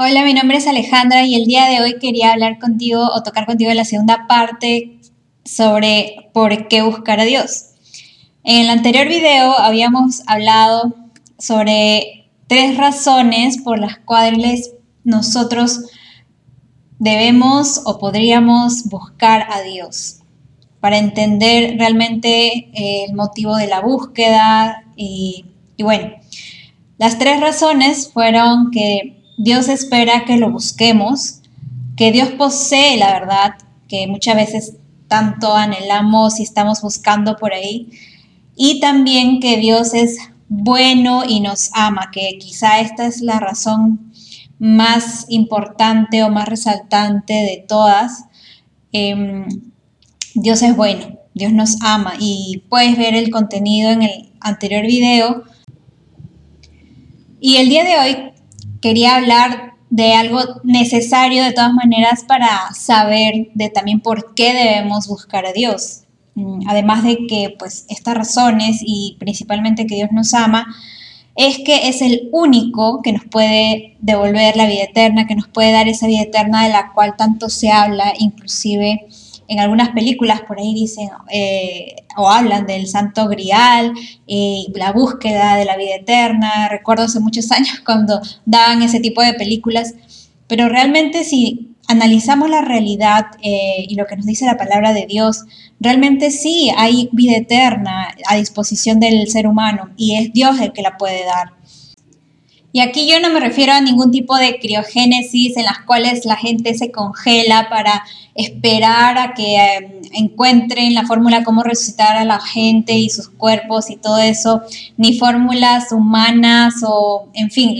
Hola, mi nombre es Alejandra y el día de hoy quería hablar contigo o tocar contigo la segunda parte sobre por qué buscar a Dios. En el anterior video habíamos hablado sobre tres razones por las cuales nosotros debemos o podríamos buscar a Dios para entender realmente el motivo de la búsqueda y, y bueno, las tres razones fueron que Dios espera que lo busquemos, que Dios posee la verdad, que muchas veces tanto anhelamos y estamos buscando por ahí, y también que Dios es bueno y nos ama, que quizá esta es la razón más importante o más resaltante de todas. Em, Dios es bueno, Dios nos ama y puedes ver el contenido en el anterior video. Y el día de hoy quería hablar de algo necesario de todas maneras para saber de también por qué debemos buscar a Dios. Mm, además de que pues estas razones y principalmente que Dios nos ama, es que es el único que nos puede devolver la vida eterna, que nos puede dar esa vida eterna de la cual tanto se habla, inclusive en algunas películas por ahí dicen eh, o hablan del santo grial y la búsqueda de la vida eterna. Recuerdo hace muchos años cuando daban ese tipo de películas, pero realmente si analizamos la realidad eh, y lo que nos dice la palabra de Dios, realmente sí hay vida eterna a disposición del ser humano y es Dios el que la puede dar. Y aquí yo no me refiero a ningún tipo de criogénesis en las cuales la gente se congela para esperar a que em, encuentren la fórmula cómo resucitar a la gente y sus cuerpos y todo eso, ni fórmulas humanas o, en fin,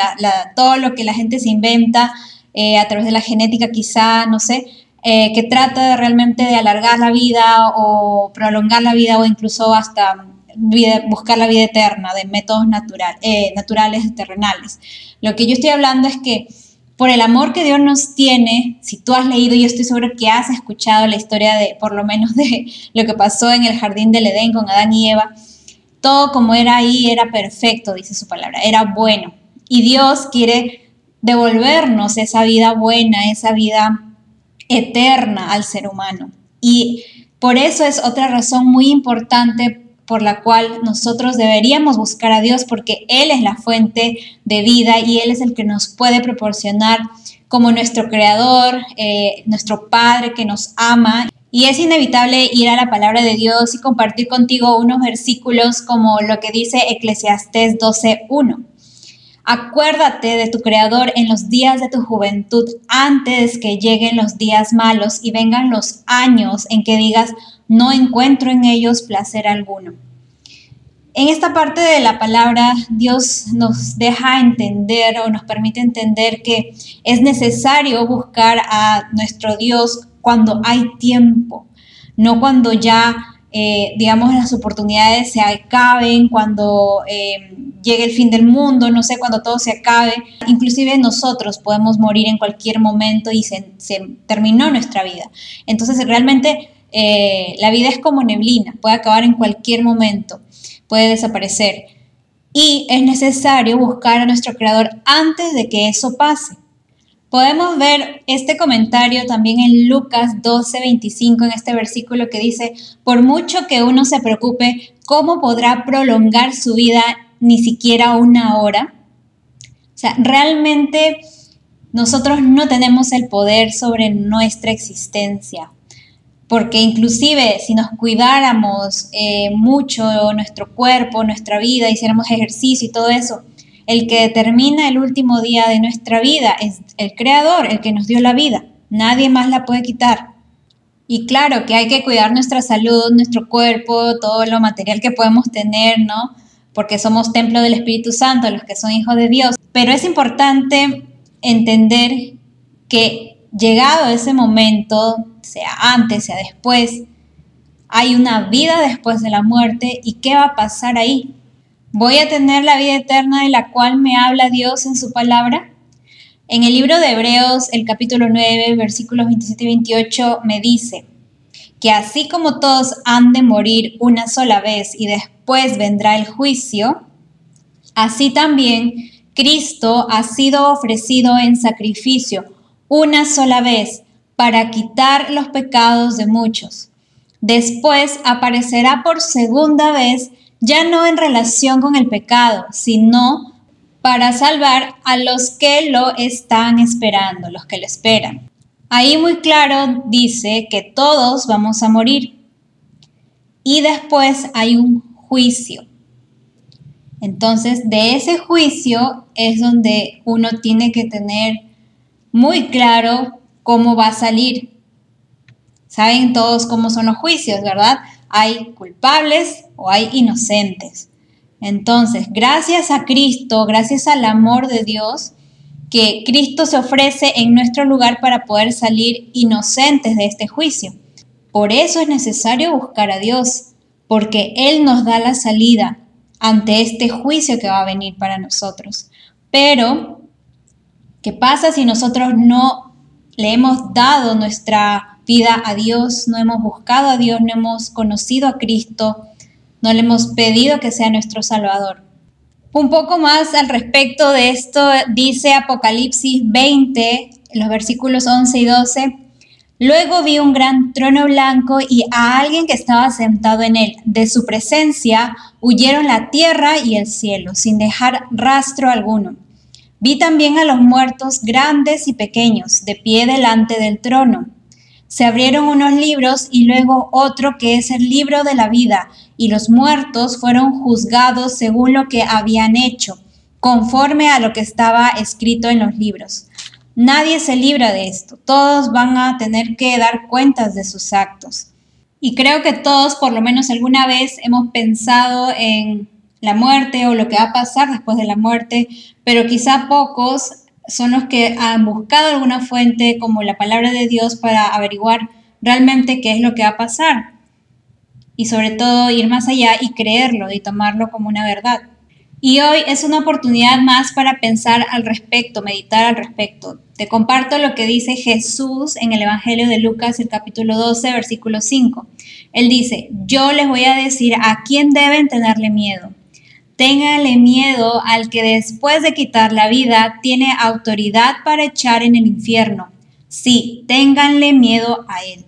todo lo que la gente se inventa eh, a través de la genética quizá, no sé, eh, que trata de realmente de alargar la vida o prolongar la vida o incluso hasta buscar la vida eterna de métodos natural, eh, naturales terrenales. Lo que yo estoy hablando es que por el amor que Dios nos tiene, si tú has leído, yo estoy seguro que has escuchado la historia de, por lo menos, de lo que pasó en el jardín del Edén con Adán y Eva, todo como era ahí era perfecto, dice su palabra, era bueno. Y Dios quiere devolvernos esa vida buena, esa vida eterna al ser humano. Y por eso es otra razón muy importante por la cual nosotros deberíamos buscar a Dios porque Él es la fuente de vida y Él es el que nos puede proporcionar como nuestro creador, eh, nuestro Padre que nos ama. Y es inevitable ir a la palabra de Dios y compartir contigo unos versículos como lo que dice Eclesiastés 12.1. Acuérdate de tu Creador en los días de tu juventud, antes que lleguen los días malos y vengan los años en que digas, no encuentro en ellos placer alguno. En esta parte de la palabra, Dios nos deja entender o nos permite entender que es necesario buscar a nuestro Dios cuando hay tiempo, no cuando ya, eh, digamos, las oportunidades se acaben, cuando eh, llegue el fin del mundo, no sé, cuando todo se acabe. Inclusive nosotros podemos morir en cualquier momento y se, terminó nuestra vida. Entonces, realmente eh, la vida es como neblina, puede acabar en cualquier momento, puede desaparecer. Y es necesario buscar a nuestro Creador antes de que eso pase. Podemos ver este comentario también en Lucas 12:25, en este versículo que dice, por mucho que uno se preocupe, ¿cómo podrá prolongar su vida ni siquiera una hora? O sea, realmente nosotros no tenemos el poder sobre nuestra existencia porque inclusive si nos cuidáramos eh, mucho nuestro cuerpo, nuestra vida, hiciéramos ejercicio y todo eso, el que determina el último día de nuestra vida es el creador, el que nos dio la vida. Nadie más la puede quitar. Y claro que hay que cuidar nuestra salud, nuestro cuerpo, todo lo material que podemos tener, ¿no? Porque somos templo del Espíritu Santo, los que son hijos de Dios. Pero es importante entender que llegado ese momento, sea antes, sea después, hay una vida después de la muerte y qué va a pasar ahí. ¿Voy a tener la vida eterna de la cual me habla Dios en su palabra? En el libro de Hebreos, el capítulo 9, versículos 27 y 28, me dice que así como todos han de morir una sola vez y después vendrá el juicio, así también Cristo ha sido ofrecido en sacrificio una sola vez para quitar los pecados de muchos. Después aparecerá por segunda vez, ya no en relación con el pecado, sino para salvar a los que lo están esperando, los que lo esperan. Ahí muy claro dice que todos vamos a morir y después hay un juicio. Entonces, de ese juicio es donde uno tiene que tener muy claro cómo va a salir. Saben todos cómo son los juicios, ¿verdad? Hay culpables o hay inocentes. Entonces, gracias a Cristo, gracias al amor de Dios, que Cristo se ofrece en nuestro lugar para poder salir inocentes de este juicio. Por eso es necesario buscar a Dios, porque Él nos da la salida ante este juicio que va a venir para nosotros. Pero, ¿qué pasa si nosotros no le hemos dado nuestra vida a Dios, no hemos buscado a Dios, no hemos conocido a Cristo, no le hemos pedido que sea nuestro Salvador? Un poco más al respecto de esto dice Apocalipsis 20, los versículos 11 y 12. Luego vi un gran trono blanco y a alguien que estaba sentado en él. De su presencia huyeron la tierra y el cielo, sin dejar rastro alguno. Vi también a los muertos grandes y pequeños, de pie delante del trono se abrieron unos libros y luego otro que es el libro de la vida, y los muertos fueron juzgados según lo que habían hecho, conforme a lo que estaba escrito en los libros. Nadie se libra de esto, todos van a tener que dar cuentas de sus actos. Y creo que todos, por lo menos alguna vez, hemos pensado en la muerte o lo que va a pasar después de la muerte, pero quizá pocos son los que han buscado alguna fuente como la palabra de Dios para averiguar realmente qué es lo que va a pasar. Y sobre todo ir más allá y creerlo y tomarlo como una verdad. Y hoy es una oportunidad más para pensar al respecto, meditar al respecto. Te comparto lo que dice Jesús en el Evangelio de Lucas, el capítulo 12, versículo 5. Él dice, yo les voy a decir a quién deben tenerle miedo. Téngale miedo al que después de quitar la vida tiene autoridad para echar en el infierno. Sí, ténganle miedo a él.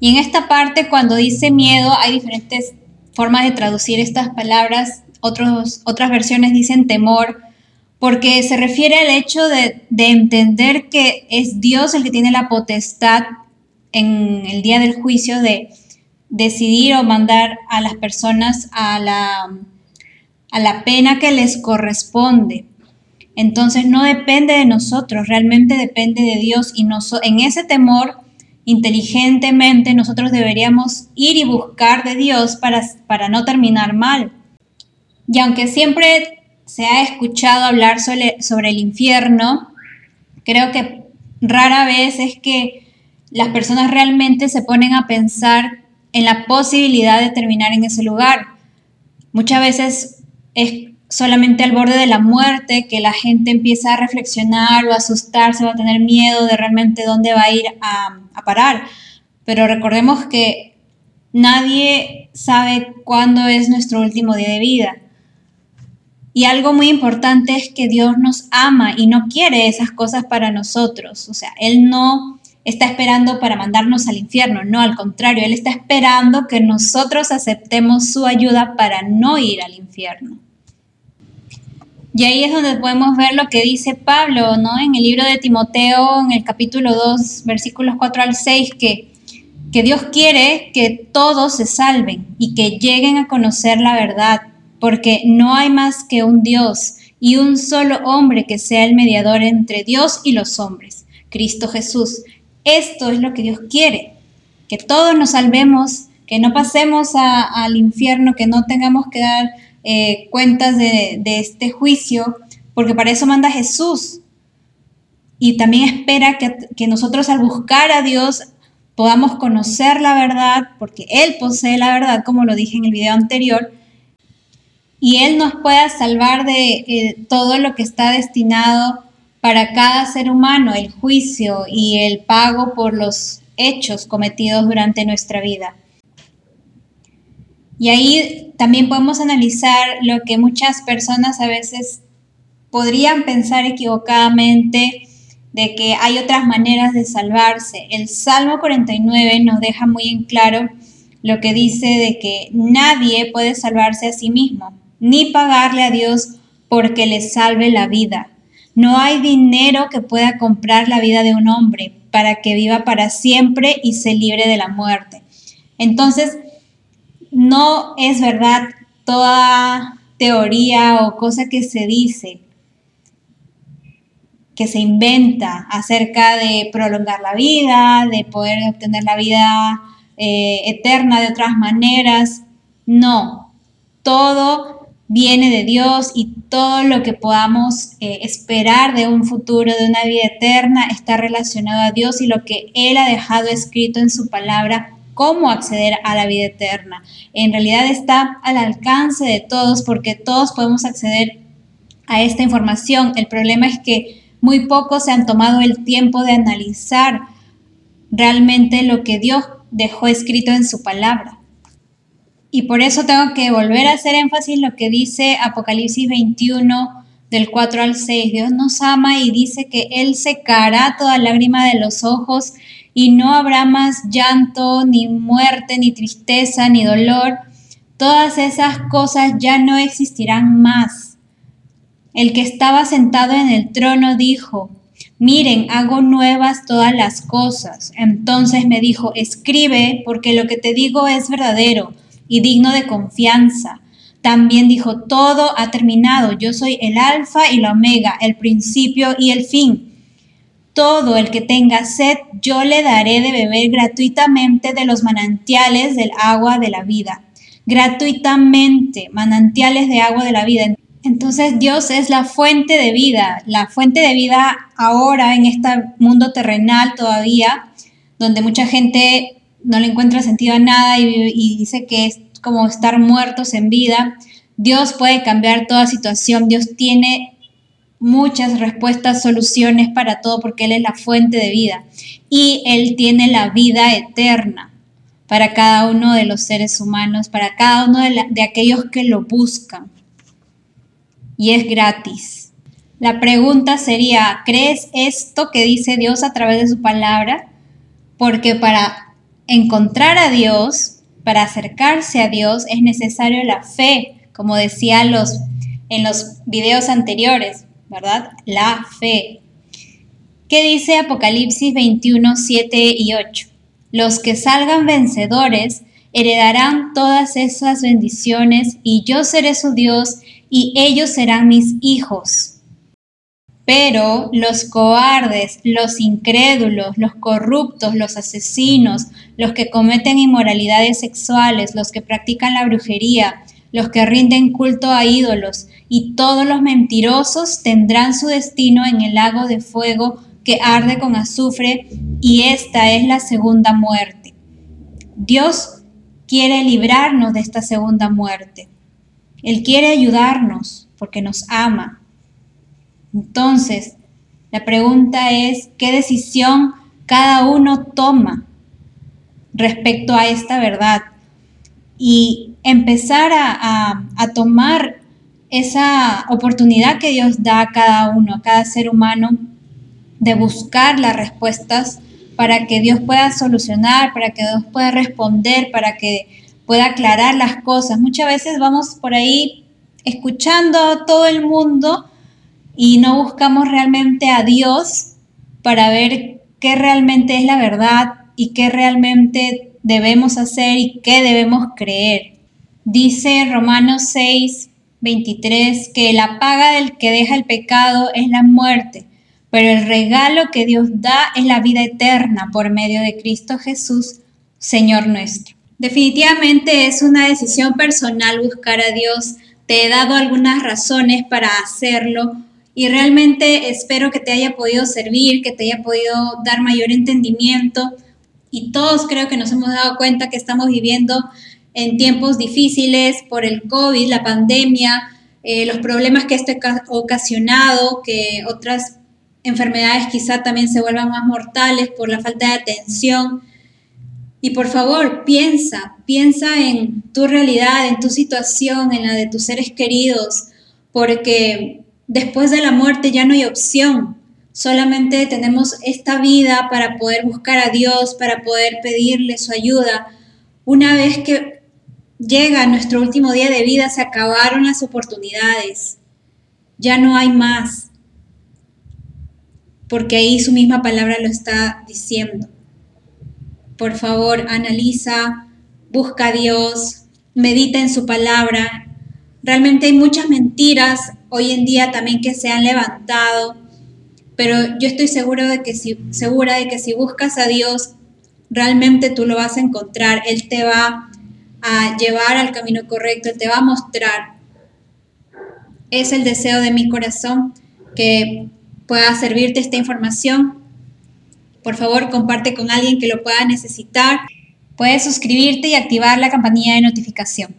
Y en esta parte, cuando dice miedo, hay diferentes formas de traducir estas palabras. Otros, otras versiones dicen temor, porque se refiere al hecho de, de entender que es Dios el que tiene la potestad en el día del juicio de decidir o mandar a las personas a la a la pena que les corresponde. Entonces no depende de nosotros, realmente depende de Dios y en ese temor, inteligentemente, nosotros deberíamos ir y buscar de Dios para, para no terminar mal. Y aunque siempre se ha escuchado hablar sobre, sobre el infierno, creo que rara vez es que las personas realmente se ponen a pensar en la posibilidad de terminar en ese lugar. Muchas veces es solamente al borde de la muerte que la gente empieza a reflexionar o a asustarse o a tener miedo de realmente dónde va a ir a, a parar. Pero recordemos que nadie sabe cuándo es nuestro último día de vida. Y algo muy importante es que Dios nos ama y no quiere esas cosas para nosotros. O sea, Él no está esperando para mandarnos al infierno, no, al contrario, Él está esperando que nosotros aceptemos su ayuda para no ir al infierno. Y ahí es donde podemos ver lo que dice Pablo, ¿no? En el libro de Timoteo, en el capítulo 2, versículos 4 al 6, que, que Dios quiere que todos se salven y que lleguen a conocer la verdad, porque no hay más que un Dios y un solo hombre que sea el mediador entre Dios y los hombres, Cristo Jesús. Esto es lo que Dios quiere, que todos nos salvemos, que no pasemos al infierno, que no tengamos que dar eh, cuentas de, este juicio, porque para eso manda Jesús. Y también espera que, nosotros al buscar a Dios podamos conocer la verdad, porque Él posee la verdad, como lo dije en el video anterior, y Él nos pueda salvar de eh, todo lo que está destinado para cada ser humano, el juicio y el pago por los hechos cometidos durante nuestra vida. Y ahí también podemos analizar lo que muchas personas a veces podrían pensar equivocadamente de que hay otras maneras de salvarse. El Salmo 49 nos deja muy en claro lo que dice de que nadie puede salvarse a sí mismo, ni pagarle a Dios porque le salve la vida. No hay dinero que pueda comprar la vida de un hombre para que viva para siempre y se libre de la muerte. Entonces, no es verdad toda teoría o cosa que se dice que se inventa acerca de prolongar la vida, de poder obtener la vida eh, eterna de otras maneras. No, todo viene de Dios y todo lo que podamos eh, esperar de un futuro, de una vida eterna, está relacionado a Dios y lo que Él ha dejado escrito en su palabra cómo acceder a la vida eterna. En realidad está al alcance de todos porque todos podemos acceder a esta información. El problema es que muy pocos se han tomado el tiempo de analizar realmente lo que Dios dejó escrito en su palabra. Y por eso tengo que volver a hacer énfasis lo que dice Apocalipsis 21 del 4 al 6. Dios nos ama y dice que Él secará toda lágrima de los ojos y no habrá más llanto, ni muerte, ni tristeza, ni dolor. Todas esas cosas ya no existirán más el que estaba sentado en el trono dijo, miren, hago nuevas todas las cosas. Entonces me dijo, escribe, porque lo que te digo es verdadero y digno de confianza. También dijo, todo ha terminado, yo soy el alfa y la omega, el principio y el fin. Todo el que tenga sed, yo le daré de beber gratuitamente de los manantiales del agua de la vida. Gratuitamente, manantiales de agua de la vida. Entonces Dios es la fuente de vida, la fuente de vida ahora en este mundo terrenal todavía, donde mucha gente no le encuentra sentido a nada y, dice que es como estar muertos en vida. Dios puede cambiar toda situación, Dios tiene muchas respuestas, soluciones para todo porque Él es la fuente de vida y Él tiene la vida eterna para cada uno de los seres humanos, para cada uno de aquellos que lo buscan y es gratis. La pregunta sería, ¿crees esto que dice Dios a través de su palabra? Porque para encontrar a Dios, para acercarse a Dios, es necesario la fe, como decía los, en los videos anteriores, ¿verdad? La fe. ¿Qué dice Apocalipsis 21, 7 y 8? Los que salgan vencedores heredarán todas esas bendiciones y yo seré su Dios y ellos serán mis hijos. Pero los cobardes, los incrédulos, los corruptos, los asesinos, los que cometen inmoralidades sexuales, los que practican la brujería, los que rinden culto a ídolos y todos los mentirosos tendrán su destino en el lago de fuego que arde con azufre y esta es la segunda muerte. Dios quiere librarnos de esta segunda muerte. Él quiere ayudarnos porque nos ama. Entonces, la pregunta es, ¿qué decisión cada uno toma respecto a esta verdad? Y empezar a, tomar esa oportunidad que Dios da a cada uno, a cada ser humano, de buscar las respuestas para que Dios pueda solucionar, para que Dios pueda responder, para que pueda aclarar las cosas. Muchas veces vamos por ahí escuchando a todo el mundo y no buscamos realmente a Dios para ver qué realmente es la verdad y qué realmente debemos hacer y qué debemos creer. Dice Romanos 6, 23 que la paga del que deja el pecado es la muerte, pero el regalo que Dios da es la vida eterna por medio de Cristo Jesús, Señor nuestro. Definitivamente es una decisión personal buscar a Dios. Te he dado algunas razones para hacerlo y realmente espero que te haya podido servir, que te haya podido dar mayor entendimiento y todos creo que nos hemos dado cuenta que estamos viviendo en tiempos difíciles por el COVID, la pandemia, eh, los problemas que esto ha ocasionado, que otras enfermedades quizá también se vuelvan más mortales por la falta de atención. Y por favor, piensa, piensa en tu realidad, en tu situación, en la de tus seres queridos, porque después de la muerte ya no hay opción. Solamente tenemos esta vida para poder buscar a Dios, para poder pedirle su ayuda. Una vez que llega nuestro último día de vida, se acabaron las oportunidades. Ya no hay más. Porque ahí su misma palabra lo está diciendo. Por favor, analiza, busca a Dios, medita en su palabra. Realmente hay muchas mentiras hoy en día también que se han levantado, pero yo estoy seguro de que si, segura de que si buscas a Dios, realmente tú lo vas a encontrar. Él te va a llevar al camino correcto, Él te va a mostrar. Es el deseo de mi corazón que pueda servirte esta información. Por favor, comparte con alguien que lo pueda necesitar. Puedes suscribirte y activar la campanilla de notificación.